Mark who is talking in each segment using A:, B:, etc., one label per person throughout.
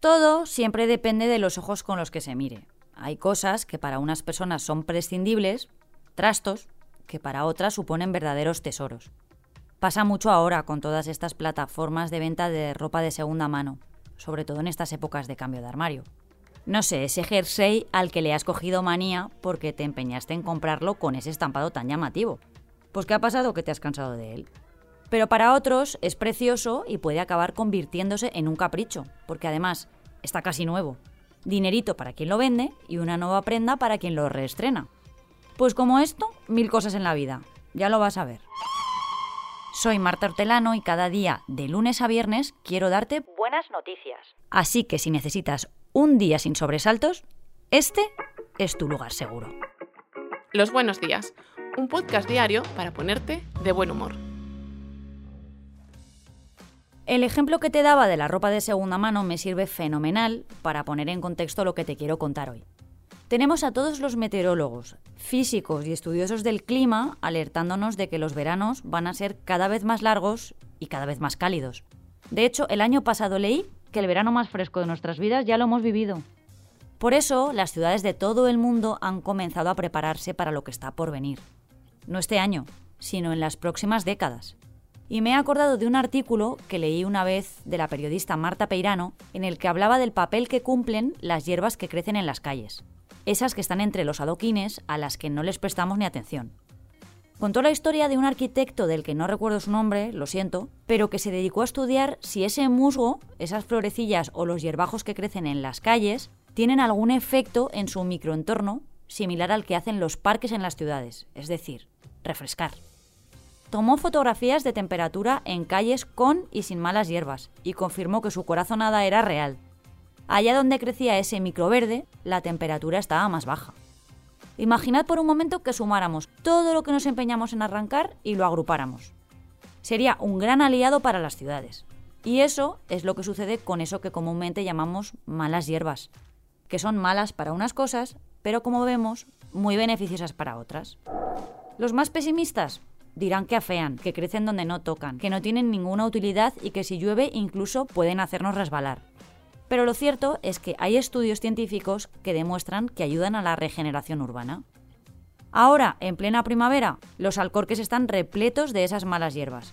A: Todo siempre depende de los ojos con los que se mire. Hay cosas que para unas personas son prescindibles, trastos, que para otras suponen verdaderos tesoros. Pasa mucho ahora con todas estas plataformas de venta de ropa de segunda mano, sobre todo en estas épocas de cambio de armario. No sé, ese jersey al que le has cogido manía porque te empeñaste en comprarlo con ese estampado tan llamativo. Pues ¿qué ha pasado que te has cansado de él? Pero para otros es precioso y puede acabar convirtiéndose en un capricho, porque además está casi nuevo. Dinerito para quien lo vende y una nueva prenda para quien lo reestrena. Pues como esto, mil cosas en la vida. Ya lo vas a ver. Soy Marta Hortelano y cada día, de lunes a viernes, quiero darte buenas noticias. Así que si necesitas un día sin sobresaltos, este es tu lugar seguro.
B: Los buenos días, un podcast diario para ponerte de buen humor.
A: El ejemplo que te daba de la ropa de segunda mano me sirve fenomenal para poner en contexto lo que te quiero contar hoy. Tenemos a todos los meteorólogos, físicos y estudiosos del clima alertándonos de que los veranos van a ser cada vez más largos y cada vez más cálidos. De hecho, el año pasado leí que el verano más fresco de nuestras vidas ya lo hemos vivido. Por eso, las ciudades de todo el mundo han comenzado a prepararse para lo que está por venir. No este año, sino en las próximas décadas. Y me he acordado de un artículo que leí una vez de la periodista Marta Peirano, en el que hablaba del papel que cumplen las hierbas que crecen en las calles. Esas que están entre los adoquines a las que no les prestamos ni atención. Contó la historia de un arquitecto del que no recuerdo su nombre, lo siento, pero que se dedicó a estudiar si ese musgo, esas florecillas o los hierbajos que crecen en las calles, tienen algún efecto en su microentorno similar al que hacen los parques en las ciudades, es decir, refrescar. Tomó fotografías de temperatura en calles con y sin malas hierbas y confirmó que su corazonada era real. Allá donde crecía ese microverde, la temperatura estaba más baja. Imaginad por un momento que sumáramos todo lo que nos empeñamos en arrancar y lo agrupáramos. Sería un gran aliado para las ciudades. Y eso es lo que sucede con eso que comúnmente llamamos malas hierbas, que son malas para unas cosas, pero como vemos, muy beneficiosas para otras. Los más pesimistas dirán que afean, que crecen donde no tocan, que no tienen ninguna utilidad y que si llueve incluso pueden hacernos resbalar. Pero lo cierto es que hay estudios científicos que demuestran que ayudan a la regeneración urbana. Ahora, en plena primavera, los alcorques están repletos de esas malas hierbas.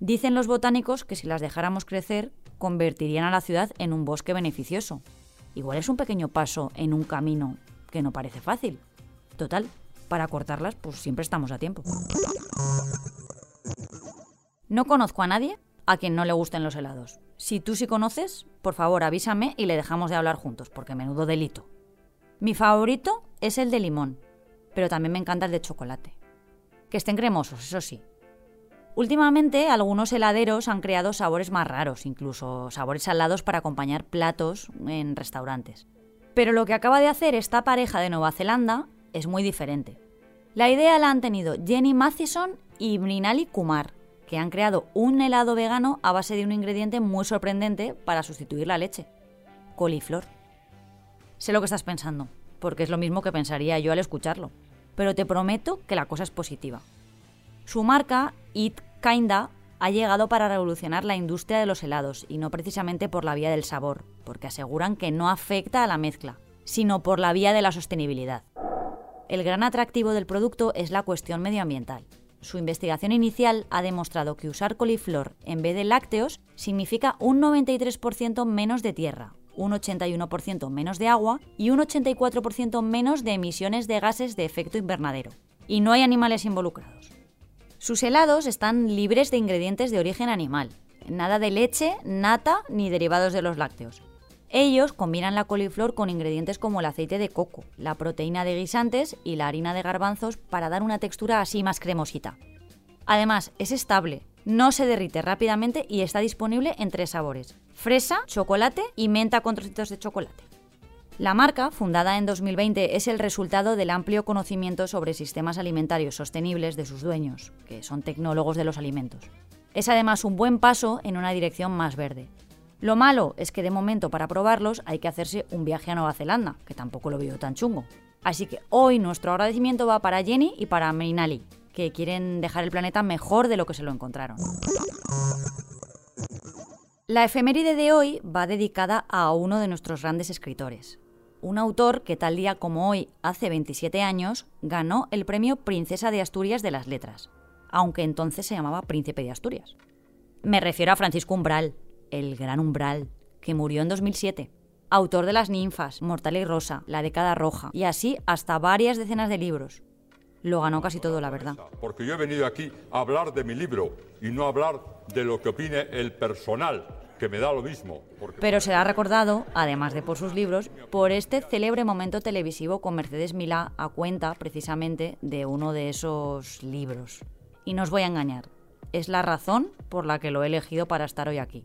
A: Dicen los botánicos que si las dejáramos crecer, convertirían a la ciudad en un bosque beneficioso. Igual es un pequeño paso en un camino que no parece fácil. Total, para cortarlas, pues siempre estamos a tiempo. No conozco a nadie a quien no le gusten los helados. Si tú sí conoces, por favor avísame y le dejamos de hablar juntos, porque menudo delito. Mi favorito es el de limón, pero también me encanta el de chocolate. Que estén cremosos, eso sí. Últimamente algunos heladeros han creado sabores más raros, incluso sabores salados para acompañar platos en restaurantes. Pero lo que acaba de hacer esta pareja de Nueva Zelanda es muy diferente. La idea la han tenido Jenny Mathison y Mrinali Kumar, que han creado un helado vegano a base de un ingrediente muy sorprendente para sustituir la leche. Coliflor. Sé lo que estás pensando, porque es lo mismo que pensaría yo al escucharlo, pero te prometo que la cosa es positiva. Su marca, Eat Kinda, ha llegado para revolucionar la industria de los helados, y no precisamente por la vía del sabor, porque aseguran que no afecta a la mezcla, sino por la vía de la sostenibilidad. El gran atractivo del producto es la cuestión medioambiental. Su investigación inicial ha demostrado que usar coliflor en vez de lácteos significa un 93% menos de tierra, un 81% menos de agua y un 84% menos de emisiones de gases de efecto invernadero. Y no hay animales involucrados. Sus helados están libres de ingredientes de origen animal, nada de leche, nata ni derivados de los lácteos. Ellos combinan la coliflor con ingredientes como el aceite de coco, la proteína de guisantes y la harina de garbanzos para dar una textura así más cremosita. Además, es estable, no se derrite rápidamente y está disponible en tres sabores: fresa, chocolate y menta con trocitos de chocolate. La marca, fundada en 2020, es el resultado del amplio conocimiento sobre sistemas alimentarios sostenibles de sus dueños, que son tecnólogos de los alimentos. Es además un buen paso en una dirección más verde. Lo malo es que de momento para probarlos hay que hacerse un viaje a Nueva Zelanda, que tampoco lo veo tan chungo. Así que hoy nuestro agradecimiento va para Jenny y para Meinali, que quieren dejar el planeta mejor de lo que se lo encontraron. La efeméride de hoy va dedicada a uno de nuestros grandes escritores, un autor que tal día como hoy, hace 27 años, ganó el premio Princesa de Asturias de las Letras, aunque entonces se llamaba Príncipe de Asturias. Me refiero a Francisco Umbral, el gran Umbral, que murió en 2007. Autor de Las ninfas, Mortal y Rosa, La década roja, y así hasta varias decenas de libros. Lo ganó casi todo, la verdad.
C: Porque yo he venido aquí a hablar de mi libro y no a hablar de lo que opine el personal, que me da lo mismo.
A: Pero será recordado, además de por sus libros, por este célebre momento televisivo con Mercedes Milá a cuenta precisamente de uno de esos libros. Y no os voy a engañar, es la razón por la que lo he elegido para estar hoy aquí.